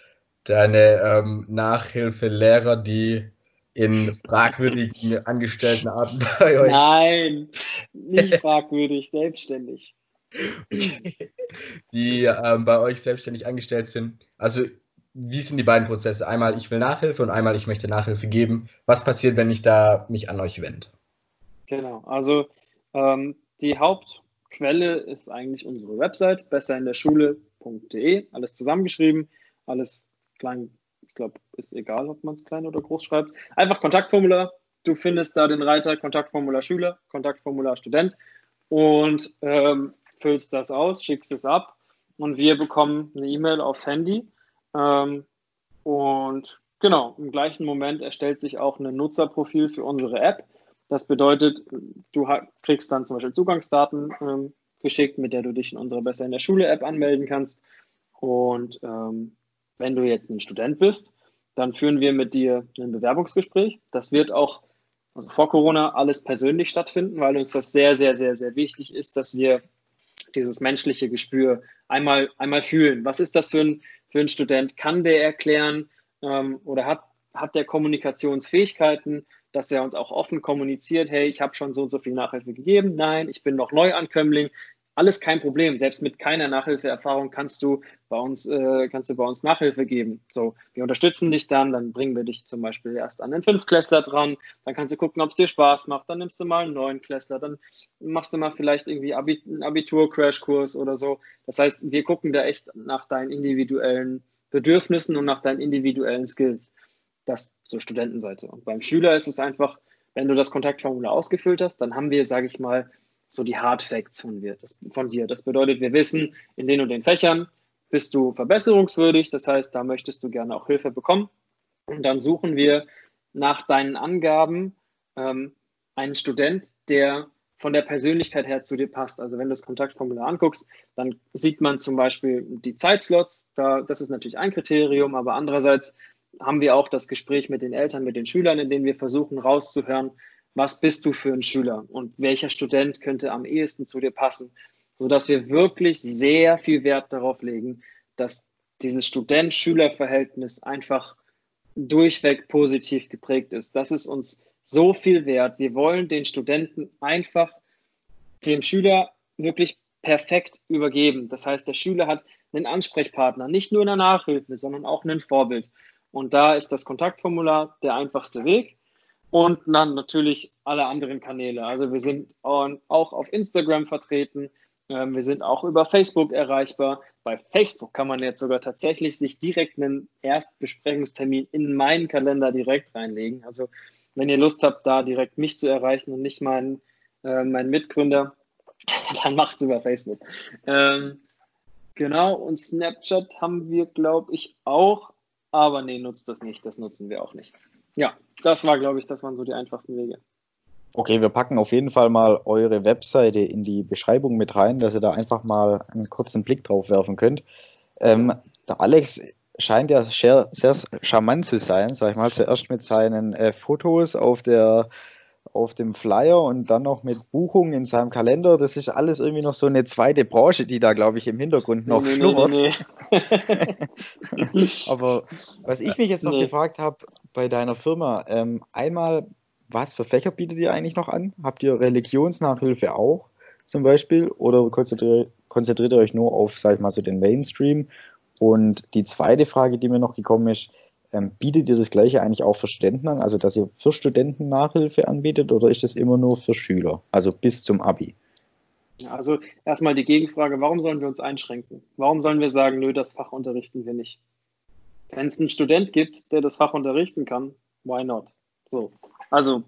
deine ähm, Nachhilfelehrer, die in fragwürdigen Angestelltenarten bei euch. Nein, nicht fragwürdig, selbstständig. Die ähm, bei euch selbstständig angestellt sind. Also wie sind die beiden Prozesse? Einmal, ich will Nachhilfe und einmal, ich möchte Nachhilfe geben. Was passiert, wenn ich da mich an euch wende? Genau, also ähm, die Hauptquelle ist eigentlich unsere Website, besserinderschule.de, alles zusammengeschrieben, alles klein, ich glaube, ist egal, ob man es klein oder groß schreibt. Einfach Kontaktformular, du findest da den Reiter Kontaktformular Schüler, Kontaktformular Student und ähm, füllst das aus, schickst es ab und wir bekommen eine E-Mail aufs Handy ähm, und genau, im gleichen Moment erstellt sich auch ein Nutzerprofil für unsere App. Das bedeutet, du kriegst dann zum Beispiel Zugangsdaten ähm, geschickt, mit der du dich in unsere Besser in der Schule App anmelden kannst. Und ähm, wenn du jetzt ein Student bist, dann führen wir mit dir ein Bewerbungsgespräch. Das wird auch also vor Corona alles persönlich stattfinden, weil uns das sehr, sehr, sehr, sehr wichtig ist, dass wir dieses menschliche Gespür einmal, einmal fühlen. Was ist das für ein, für ein Student? Kann der erklären ähm, oder hat, hat der Kommunikationsfähigkeiten, dass er uns auch offen kommuniziert, hey, ich habe schon so und so viel Nachhilfe gegeben, nein, ich bin noch Neuankömmling, alles kein Problem. Selbst mit keiner Nachhilfeerfahrung kannst du bei uns, äh, kannst du bei uns Nachhilfe geben. So, wir unterstützen dich dann, dann bringen wir dich zum Beispiel erst an den Fünftklässler dran, dann kannst du gucken, ob es dir Spaß macht, dann nimmst du mal einen neuen Klässler, dann machst du mal vielleicht irgendwie einen Abitur-Crashkurs oder so. Das heißt, wir gucken da echt nach deinen individuellen Bedürfnissen und nach deinen individuellen Skills. Das zur Studentenseite. Und beim Schüler ist es einfach, wenn du das Kontaktformular ausgefüllt hast, dann haben wir, sage ich mal, so die Hard Facts von, wir, das, von dir. Das bedeutet, wir wissen, in den und den Fächern bist du verbesserungswürdig, das heißt, da möchtest du gerne auch Hilfe bekommen. Und dann suchen wir nach deinen Angaben ähm, einen Student, der von der Persönlichkeit her zu dir passt. Also wenn du das Kontaktformular anguckst, dann sieht man zum Beispiel die Zeitslots. Da, das ist natürlich ein Kriterium, aber andererseits haben wir auch das Gespräch mit den Eltern, mit den Schülern, in dem wir versuchen rauszuhören, was bist du für ein Schüler und welcher Student könnte am ehesten zu dir passen, sodass wir wirklich sehr viel Wert darauf legen, dass dieses Student-Schüler-Verhältnis einfach durchweg positiv geprägt ist. Das ist uns so viel wert. Wir wollen den Studenten einfach dem Schüler wirklich perfekt übergeben. Das heißt, der Schüler hat einen Ansprechpartner, nicht nur in der Nachhilfe, sondern auch ein Vorbild. Und da ist das Kontaktformular der einfachste Weg. Und dann natürlich alle anderen Kanäle. Also wir sind auch auf Instagram vertreten. Ähm, wir sind auch über Facebook erreichbar. Bei Facebook kann man jetzt sogar tatsächlich sich direkt einen Erstbesprechungstermin in meinen Kalender direkt reinlegen. Also wenn ihr Lust habt, da direkt mich zu erreichen und nicht meinen, äh, meinen Mitgründer, dann macht es über Facebook. Ähm, genau, und Snapchat haben wir, glaube ich, auch. Aber nee, nutzt das nicht. Das nutzen wir auch nicht. Ja, das war, glaube ich, das waren so die einfachsten Wege. Okay, wir packen auf jeden Fall mal eure Webseite in die Beschreibung mit rein, dass ihr da einfach mal einen kurzen Blick drauf werfen könnt. Ähm, der Alex scheint ja sehr, sehr charmant zu sein, sag ich mal. Zuerst mit seinen äh, Fotos auf der auf dem Flyer und dann noch mit Buchung in seinem Kalender. Das ist alles irgendwie noch so eine zweite Branche, die da, glaube ich, im Hintergrund noch nee, schlummert. Nee, nee, Aber was ich mich jetzt noch gefragt habe bei deiner Firma, ähm, einmal, was für Fächer bietet ihr eigentlich noch an? Habt ihr Religionsnachhilfe auch zum Beispiel oder konzentriert, konzentriert ihr euch nur auf, sag ich mal, so den Mainstream? Und die zweite Frage, die mir noch gekommen ist, ähm, bietet ihr das Gleiche eigentlich auch für Studenten an, also dass ihr für Studenten Nachhilfe anbietet oder ist das immer nur für Schüler, also bis zum Abi? Also erstmal die Gegenfrage, warum sollen wir uns einschränken? Warum sollen wir sagen, nö, das Fach unterrichten wir nicht? Wenn es einen Student gibt, der das Fach unterrichten kann, why not? So. Also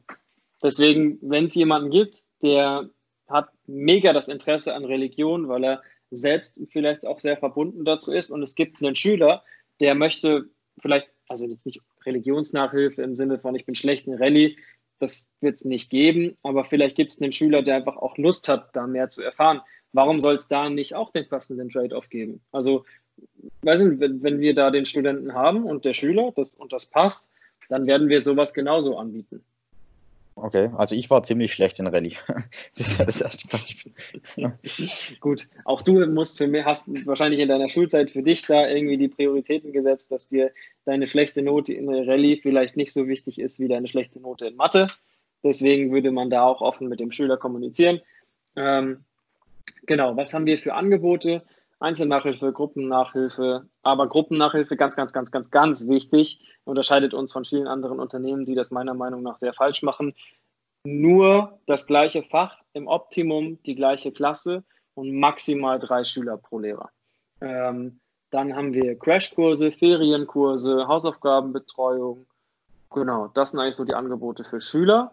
deswegen, wenn es jemanden gibt, der hat mega das Interesse an Religion, weil er selbst vielleicht auch sehr verbunden dazu ist und es gibt einen Schüler, der möchte vielleicht also jetzt nicht Religionsnachhilfe im Sinne von, ich bin schlecht in Rallye, das wird es nicht geben, aber vielleicht gibt es einen Schüler, der einfach auch Lust hat, da mehr zu erfahren. Warum soll es da nicht auch den passenden Trade-off geben? Also, weiß nicht, wenn, wenn wir da den Studenten haben und der Schüler das, und das passt, dann werden wir sowas genauso anbieten. Okay, also ich war ziemlich schlecht in Rallye. Das war das erste Beispiel. Gut, auch du musst für mich, hast wahrscheinlich in deiner Schulzeit für dich da irgendwie die Prioritäten gesetzt, dass dir deine schlechte Note in Rallye vielleicht nicht so wichtig ist wie deine schlechte Note in Mathe. Deswegen würde man da auch offen mit dem Schüler kommunizieren. Ähm, genau, was haben wir für Angebote? Einzelnachhilfe, Gruppennachhilfe, aber Gruppennachhilfe ganz, ganz, ganz, ganz, ganz wichtig, unterscheidet uns von vielen anderen Unternehmen, die das meiner Meinung nach sehr falsch machen. Nur das gleiche Fach, im Optimum die gleiche Klasse und maximal drei Schüler pro Lehrer. Ähm, dann haben wir Crashkurse, Ferienkurse, Hausaufgabenbetreuung. Genau, das sind eigentlich so die Angebote für Schüler.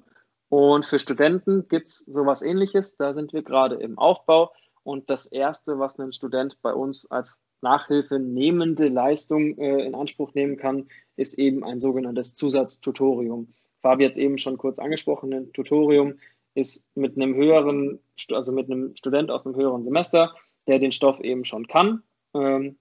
Und für Studenten gibt es sowas ähnliches. Da sind wir gerade im Aufbau. Und das Erste, was ein Student bei uns als Nachhilfe nehmende Leistung äh, in Anspruch nehmen kann, ist eben ein sogenanntes Zusatztutorium. Fabi hat es eben schon kurz angesprochen, ein Tutorium ist mit einem höheren, also mit einem Student aus einem höheren Semester, der den Stoff eben schon kann, ähm,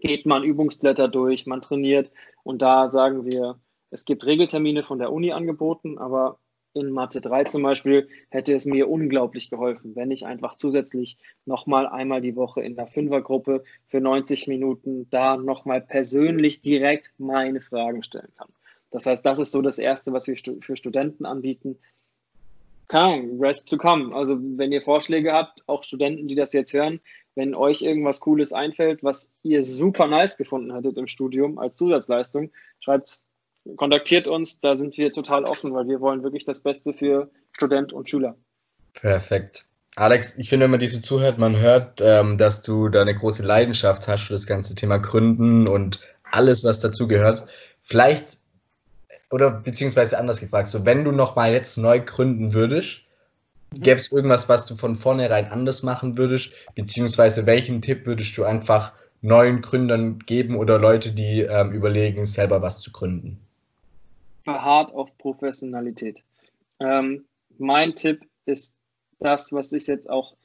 geht man Übungsblätter durch, man trainiert und da sagen wir, es gibt Regeltermine von der Uni angeboten, aber in Mathe 3 zum Beispiel hätte es mir unglaublich geholfen, wenn ich einfach zusätzlich nochmal einmal die Woche in der Fünfergruppe für 90 Minuten da nochmal persönlich direkt meine Fragen stellen kann. Das heißt, das ist so das Erste, was wir für Studenten anbieten. Keine rest to come. Also wenn ihr Vorschläge habt, auch Studenten, die das jetzt hören, wenn euch irgendwas Cooles einfällt, was ihr super nice gefunden hättet im Studium als Zusatzleistung, schreibt es kontaktiert uns, da sind wir total offen, weil wir wollen wirklich das Beste für Student und Schüler. Perfekt. Alex, ich finde, wenn man dir so zuhört, man hört, ähm, dass du da eine große Leidenschaft hast für das ganze Thema Gründen und alles, was dazu gehört. Vielleicht, oder beziehungsweise anders gefragt, so wenn du nochmal jetzt neu gründen würdest, mhm. gäbe es irgendwas, was du von vornherein anders machen würdest, beziehungsweise welchen Tipp würdest du einfach neuen Gründern geben oder Leute, die ähm, überlegen, selber was zu gründen? Beharrt auf Professionalität. Ähm, mein Tipp ist das, was ich jetzt auch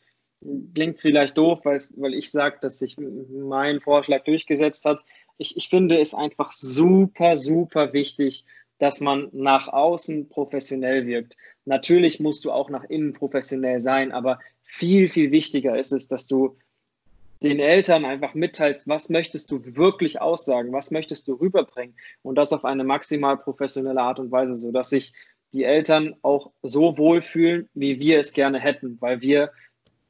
klingt vielleicht doof, weil ich sage, dass sich mein Vorschlag durchgesetzt hat. Ich, ich finde es einfach super, super wichtig, dass man nach außen professionell wirkt. Natürlich musst du auch nach innen professionell sein, aber viel, viel wichtiger ist es, dass du den Eltern einfach mitteilst, was möchtest du wirklich aussagen, was möchtest du rüberbringen und das auf eine maximal professionelle Art und Weise, sodass sich die Eltern auch so wohlfühlen, wie wir es gerne hätten, weil wir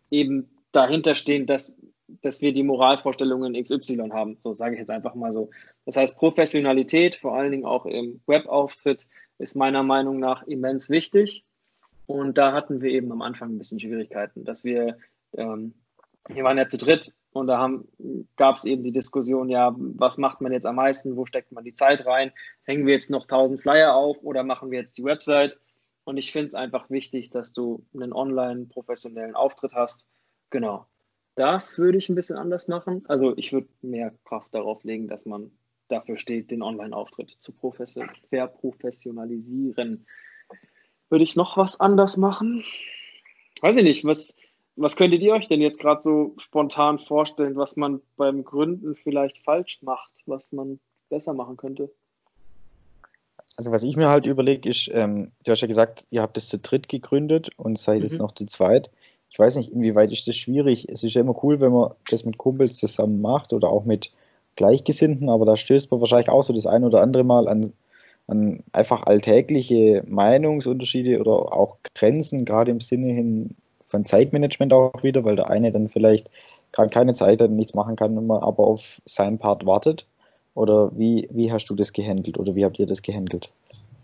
eben dahinter stehen, dass, dass wir die Moralvorstellungen XY haben. So sage ich jetzt einfach mal so. Das heißt, Professionalität, vor allen Dingen auch im Webauftritt, ist meiner Meinung nach immens wichtig. Und da hatten wir eben am Anfang ein bisschen Schwierigkeiten, dass wir ähm, wir waren ja zu dritt und da gab es eben die Diskussion, ja, was macht man jetzt am meisten, wo steckt man die Zeit rein? Hängen wir jetzt noch 1000 Flyer auf oder machen wir jetzt die Website? Und ich finde es einfach wichtig, dass du einen online professionellen Auftritt hast. Genau. Das würde ich ein bisschen anders machen. Also ich würde mehr Kraft darauf legen, dass man dafür steht, den Online-Auftritt zu verprofessionalisieren. Würde ich noch was anders machen? Weiß ich nicht, was, was könntet ihr euch denn jetzt gerade so spontan vorstellen, was man beim Gründen vielleicht falsch macht, was man besser machen könnte? Also was ich mir halt überlege, ist, ähm, du hast ja gesagt, ihr habt es zu dritt gegründet und seid mhm. jetzt noch zu zweit. Ich weiß nicht, inwieweit ist das schwierig. Es ist ja immer cool, wenn man das mit Kumpels zusammen macht oder auch mit Gleichgesinnten, aber da stößt man wahrscheinlich auch so das ein oder andere Mal an, an einfach alltägliche Meinungsunterschiede oder auch Grenzen, gerade im Sinne hin von Zeitmanagement auch wieder, weil der eine dann vielleicht gerade keine Zeit hat nichts machen kann, immer aber auf seinen Part wartet. Oder wie, wie hast du das gehandelt oder wie habt ihr das gehandelt?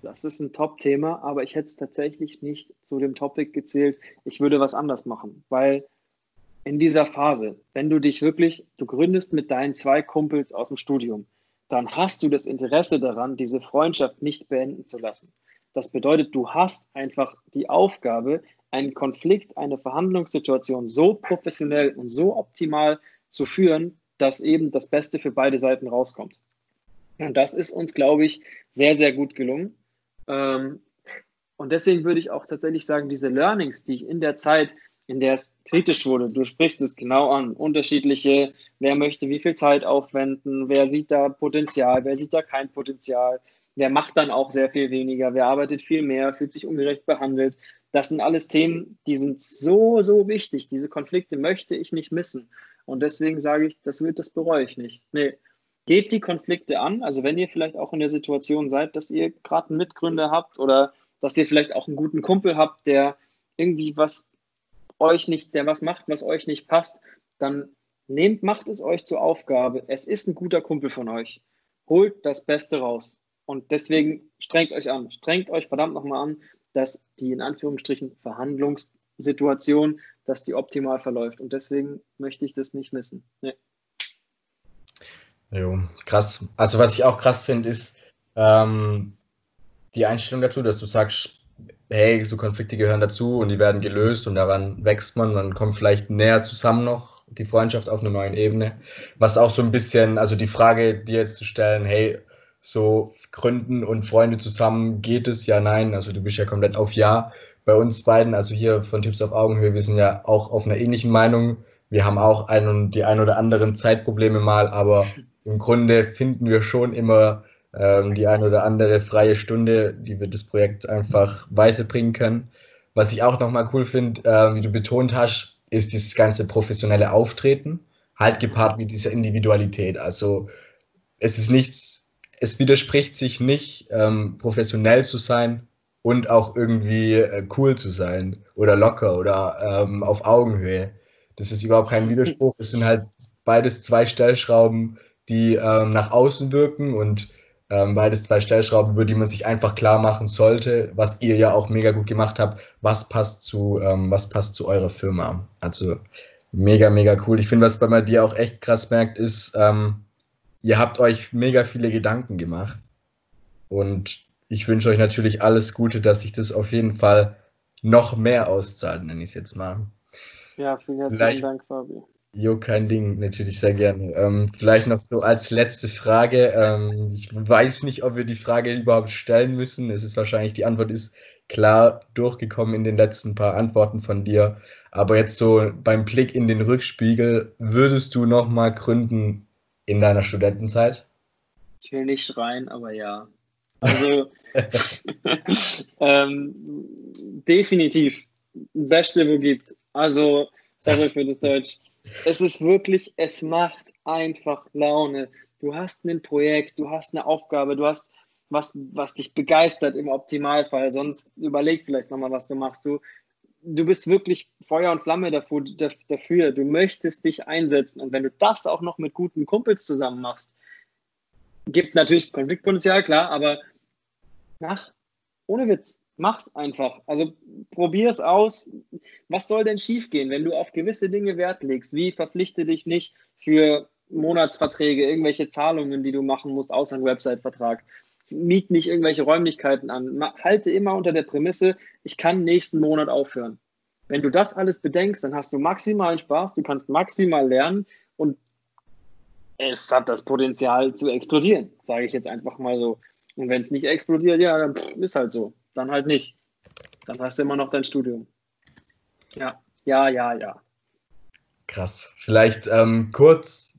Das ist ein Top-Thema, aber ich hätte es tatsächlich nicht zu dem Topic gezählt. Ich würde was anders machen, weil in dieser Phase, wenn du dich wirklich, du gründest mit deinen zwei Kumpels aus dem Studium, dann hast du das Interesse daran, diese Freundschaft nicht beenden zu lassen. Das bedeutet, du hast einfach die Aufgabe, einen Konflikt, eine Verhandlungssituation so professionell und so optimal zu führen, dass eben das Beste für beide Seiten rauskommt. Und das ist uns, glaube ich, sehr, sehr gut gelungen. Ähm, und deswegen würde ich auch tatsächlich sagen, diese Learnings, die ich in der Zeit, in der es kritisch wurde, du sprichst es genau an, unterschiedliche, wer möchte wie viel Zeit aufwenden, wer sieht da Potenzial, wer sieht da kein Potenzial, wer macht dann auch sehr viel weniger, wer arbeitet viel mehr, fühlt sich ungerecht behandelt. Das sind alles Themen, die sind so, so wichtig. Diese Konflikte möchte ich nicht missen. Und deswegen sage ich, das wird, das bereue ich nicht. Nee, geht die Konflikte an. Also wenn ihr vielleicht auch in der Situation seid, dass ihr gerade einen Mitgründer habt oder dass ihr vielleicht auch einen guten Kumpel habt, der irgendwie was euch nicht, der was macht, was euch nicht passt, dann nehmt, macht es euch zur Aufgabe. Es ist ein guter Kumpel von euch. Holt das Beste raus. Und deswegen strengt euch an. Strengt euch verdammt nochmal an, dass die in Anführungsstrichen Verhandlungssituation, dass die optimal verläuft. Und deswegen möchte ich das nicht missen. Nee. Jo, krass. Also was ich auch krass finde, ist ähm, die Einstellung dazu, dass du sagst, hey, so Konflikte gehören dazu und die werden gelöst und daran wächst man, man kommt vielleicht näher zusammen noch, die Freundschaft auf einer neuen Ebene. Was auch so ein bisschen, also die Frage, dir jetzt zu stellen, hey, so Gründen und Freunde zusammen geht es? Ja, nein. Also du bist ja komplett auf Ja. Bei uns beiden, also hier von Tipps auf Augenhöhe, wir sind ja auch auf einer ähnlichen Meinung. Wir haben auch ein und die ein oder anderen Zeitprobleme mal, aber im Grunde finden wir schon immer ähm, die ein oder andere freie Stunde, die wir das Projekt einfach weiterbringen können. Was ich auch nochmal cool finde, äh, wie du betont hast, ist dieses ganze professionelle Auftreten, halt gepaart mit dieser Individualität. Also es ist nichts, es widerspricht sich nicht, ähm, professionell zu sein und auch irgendwie äh, cool zu sein oder locker oder ähm, auf Augenhöhe. Das ist überhaupt kein Widerspruch. Es sind halt beides zwei Stellschrauben, die ähm, nach außen wirken und ähm, beides zwei Stellschrauben, über die man sich einfach klar machen sollte, was ihr ja auch mega gut gemacht habt, was passt zu, ähm, was passt zu eurer Firma. Also mega, mega cool. Ich finde, was bei dir auch echt krass merkt, ist, ähm, ihr habt euch mega viele Gedanken gemacht. Und ich wünsche euch natürlich alles Gute, dass sich das auf jeden Fall noch mehr auszahlt, nenne ich es jetzt mal. Ja, vielen herzlichen Vielleicht, Dank, Fabi. Jo, kein Ding, natürlich sehr gerne. Ähm, vielleicht noch so als letzte Frage. Ähm, ich weiß nicht, ob wir die Frage überhaupt stellen müssen. Es ist wahrscheinlich, die Antwort ist klar durchgekommen in den letzten paar Antworten von dir. Aber jetzt so beim Blick in den Rückspiegel, würdest du nochmal gründen in deiner Studentenzeit? Ich will nicht schreien, aber ja. Also ähm, definitiv. Beste, wo gibt. Also, sorry für das Deutsch. Es ist wirklich, es macht einfach Laune. Du hast ein Projekt, du hast eine Aufgabe, du hast was, was dich begeistert im Optimalfall. Sonst überleg vielleicht nochmal, was du machst. Du, du bist wirklich Feuer und Flamme dafür, dafür. Du möchtest dich einsetzen. Und wenn du das auch noch mit guten Kumpels zusammen machst, gibt natürlich Konfliktpotenzial, klar, aber mach, ohne Witz, Mach's einfach. Also probier es aus. Was soll denn schiefgehen, wenn du auf gewisse Dinge Wert legst? Wie verpflichte dich nicht für Monatsverträge, irgendwelche Zahlungen, die du machen musst, außer einem Website-Vertrag? Miet nicht irgendwelche Räumlichkeiten an. Halte immer unter der Prämisse, ich kann nächsten Monat aufhören. Wenn du das alles bedenkst, dann hast du maximalen Spaß, du kannst maximal lernen und es hat das Potenzial zu explodieren, sage ich jetzt einfach mal so. Und wenn es nicht explodiert, ja, dann ist halt so dann halt nicht. Dann hast du immer noch dein Studium. Ja, ja, ja, ja. Krass. Vielleicht ähm, kurz,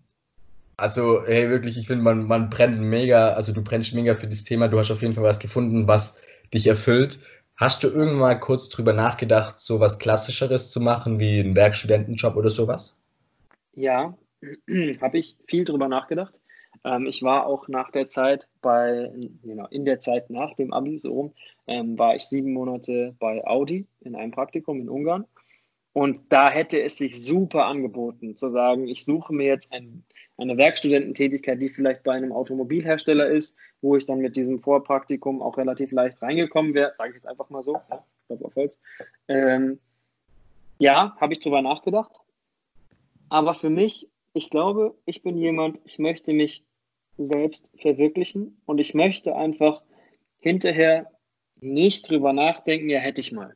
also hey, wirklich, ich finde, man, man brennt mega, also du brennst mega für das Thema, du hast auf jeden Fall was gefunden, was dich erfüllt. Hast du irgendwann mal kurz drüber nachgedacht, so was Klassischeres zu machen, wie einen Werkstudentenjob oder sowas? Ja, habe ich viel drüber nachgedacht. Ähm, ich war auch nach der Zeit bei, genau, in der Zeit nach dem Abi, so rum, ähm, war ich sieben Monate bei Audi in einem Praktikum in Ungarn. Und da hätte es sich super angeboten, zu sagen, ich suche mir jetzt ein, eine Werkstudententätigkeit, die vielleicht bei einem Automobilhersteller ist, wo ich dann mit diesem Vorpraktikum auch relativ leicht reingekommen wäre, sage ich jetzt einfach mal so, ja, auf Holz. Ähm, ja, habe ich drüber nachgedacht. Aber für mich, ich glaube, ich bin jemand, ich möchte mich selbst verwirklichen und ich möchte einfach hinterher nicht drüber nachdenken, ja, hätte ich mal.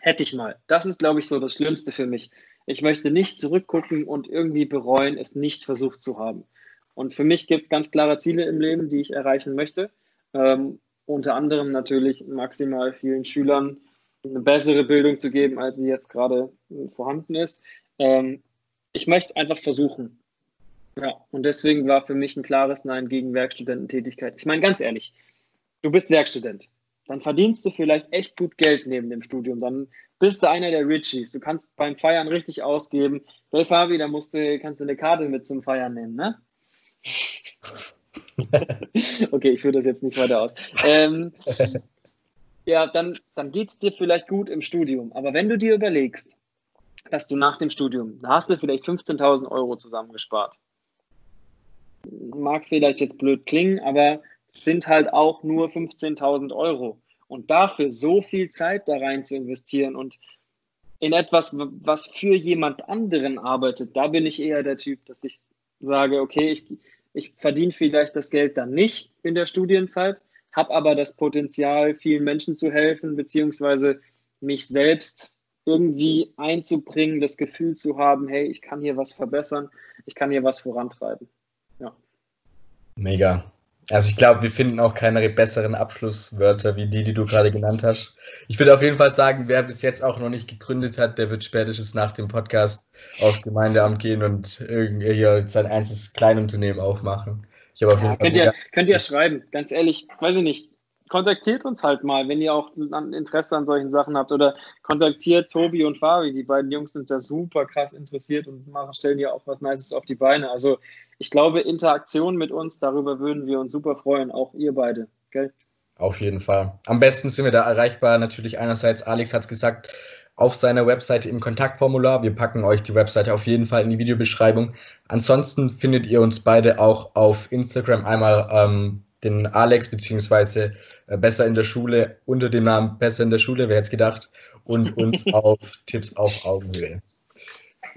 Hätte ich mal. Das ist, glaube ich, so das Schlimmste für mich. Ich möchte nicht zurückgucken und irgendwie bereuen, es nicht versucht zu haben. Und für mich gibt es ganz klare Ziele im Leben, die ich erreichen möchte. Ähm, unter anderem natürlich maximal vielen Schülern eine bessere Bildung zu geben, als sie jetzt gerade äh, vorhanden ist. Ähm, ich möchte einfach versuchen. Ja, und deswegen war für mich ein klares Nein gegen Werkstudententätigkeit. Ich meine, ganz ehrlich, du bist Werkstudent. Dann verdienst du vielleicht echt gut Geld neben dem Studium. Dann bist du einer der Richies. Du kannst beim Feiern richtig ausgeben. Hey Fabi, da musst du, kannst du eine Karte mit zum Feiern nehmen, ne? okay, ich führe das jetzt nicht weiter aus. Ähm, ja, dann, dann geht es dir vielleicht gut im Studium. Aber wenn du dir überlegst, dass du nach dem Studium, da hast du vielleicht 15.000 Euro zusammengespart. Mag vielleicht jetzt blöd klingen, aber sind halt auch nur 15.000 Euro. Und dafür so viel Zeit da rein zu investieren und in etwas, was für jemand anderen arbeitet, da bin ich eher der Typ, dass ich sage, okay, ich, ich verdiene vielleicht das Geld dann nicht in der Studienzeit, habe aber das Potenzial, vielen Menschen zu helfen, beziehungsweise mich selbst irgendwie einzubringen, das Gefühl zu haben, hey, ich kann hier was verbessern, ich kann hier was vorantreiben. Ja. Mega. Also ich glaube, wir finden auch keine besseren Abschlusswörter wie die, die du gerade genannt hast. Ich würde auf jeden Fall sagen, wer bis jetzt auch noch nicht gegründet hat, der wird spätestens nach dem Podcast aufs Gemeindeamt gehen und irgendwie sein einzelnes Kleinunternehmen aufmachen. Ich habe auf jeden ja, Fall könnt, ihr, könnt ihr schreiben, ganz ehrlich, weiß ich nicht kontaktiert uns halt mal, wenn ihr auch Interesse an solchen Sachen habt. Oder kontaktiert Tobi und Fabi. Die beiden Jungs sind da super krass interessiert und machen, stellen ja auch was Nices auf die Beine. Also ich glaube, Interaktion mit uns, darüber würden wir uns super freuen. Auch ihr beide. Gell? Auf jeden Fall. Am besten sind wir da erreichbar. Natürlich einerseits, Alex hat es gesagt, auf seiner Webseite im Kontaktformular. Wir packen euch die Webseite auf jeden Fall in die Videobeschreibung. Ansonsten findet ihr uns beide auch auf Instagram einmal ähm, den Alex beziehungsweise äh, besser in der Schule unter dem Namen besser in der Schule, wer hätte es gedacht, und uns auf Tipps auf Augenhöhe.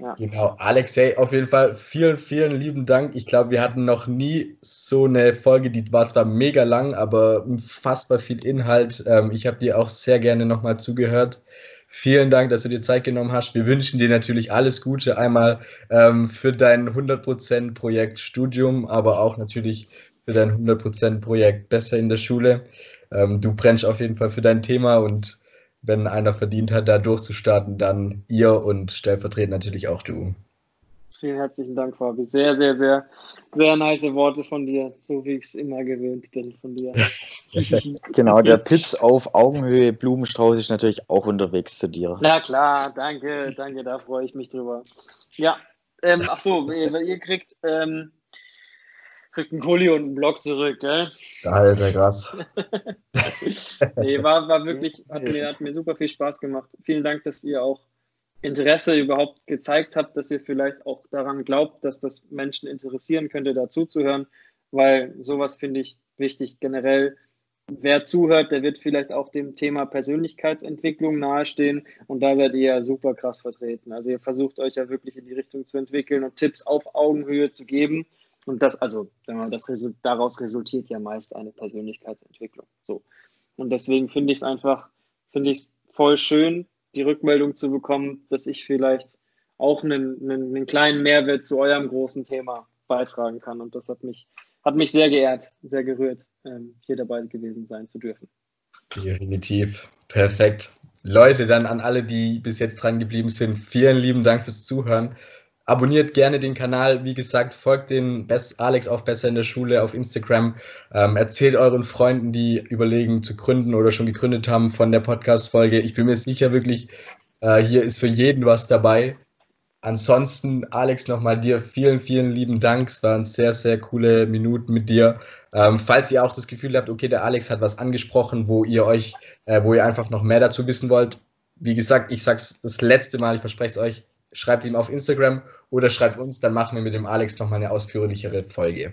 Ja. Genau, Alexei, auf jeden Fall vielen, vielen lieben Dank. Ich glaube, wir hatten noch nie so eine Folge, die war zwar mega lang, aber unfassbar viel Inhalt. Ähm, ich habe dir auch sehr gerne nochmal zugehört. Vielen Dank, dass du dir Zeit genommen hast. Wir wünschen dir natürlich alles Gute einmal ähm, für dein 100% Projekt Studium, aber auch natürlich für dein 100% Projekt besser in der Schule. Ähm, du brennst auf jeden Fall für dein Thema und wenn einer verdient hat, da durchzustarten, dann ihr und stellvertretend natürlich auch du. Vielen herzlichen Dank, Fabi. Sehr, sehr, sehr, sehr nice Worte von dir, so wie ich es immer gewöhnt bin von dir. genau, der Tipps auf Augenhöhe Blumenstrauß ist natürlich auch unterwegs zu dir. Na klar, danke, danke, da freue ich mich drüber. Ja, ähm, ach so, ihr, ihr kriegt ähm, kriegt einen Kuli und einen Block zurück, gell? Alter, krass. nee, war, war wirklich, hat mir, hat mir super viel Spaß gemacht. Vielen Dank, dass ihr auch Interesse überhaupt gezeigt habt, dass ihr vielleicht auch daran glaubt, dass das Menschen interessieren könnte, dazuzuhören, weil sowas finde ich wichtig generell. Wer zuhört, der wird vielleicht auch dem Thema Persönlichkeitsentwicklung nahestehen und da seid ihr ja super krass vertreten. Also ihr versucht euch ja wirklich in die Richtung zu entwickeln und Tipps auf Augenhöhe zu geben und das, also, das daraus resultiert ja meist eine Persönlichkeitsentwicklung. So. Und deswegen finde ich es einfach, finde ich es voll schön, die Rückmeldung zu bekommen, dass ich vielleicht auch einen, einen, einen, kleinen Mehrwert zu eurem großen Thema beitragen kann. Und das hat mich, hat mich sehr geehrt, sehr gerührt, ähm, hier dabei gewesen sein zu dürfen. Definitiv. Perfekt. Leute, dann an alle, die bis jetzt dran geblieben sind, vielen lieben Dank fürs Zuhören. Abonniert gerne den Kanal. Wie gesagt, folgt den Best Alex auf Besser in der Schule auf Instagram. Ähm, erzählt euren Freunden, die überlegen zu gründen oder schon gegründet haben, von der Podcast-Folge. Ich bin mir sicher, wirklich, äh, hier ist für jeden was dabei. Ansonsten, Alex, nochmal dir vielen, vielen lieben Dank. Es waren sehr, sehr coole Minuten mit dir. Ähm, falls ihr auch das Gefühl habt, okay, der Alex hat was angesprochen, wo ihr euch, äh, wo ihr einfach noch mehr dazu wissen wollt, wie gesagt, ich sag's das letzte Mal, ich verspreche es euch, schreibt ihm auf Instagram oder schreibt uns, dann machen wir mit dem Alex nochmal eine ausführlichere Folge.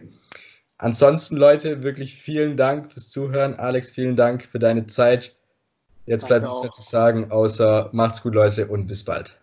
Ansonsten, Leute, wirklich vielen Dank fürs Zuhören. Alex, vielen Dank für deine Zeit. Jetzt bleibt nichts mehr zu sagen, außer macht's gut, Leute, und bis bald.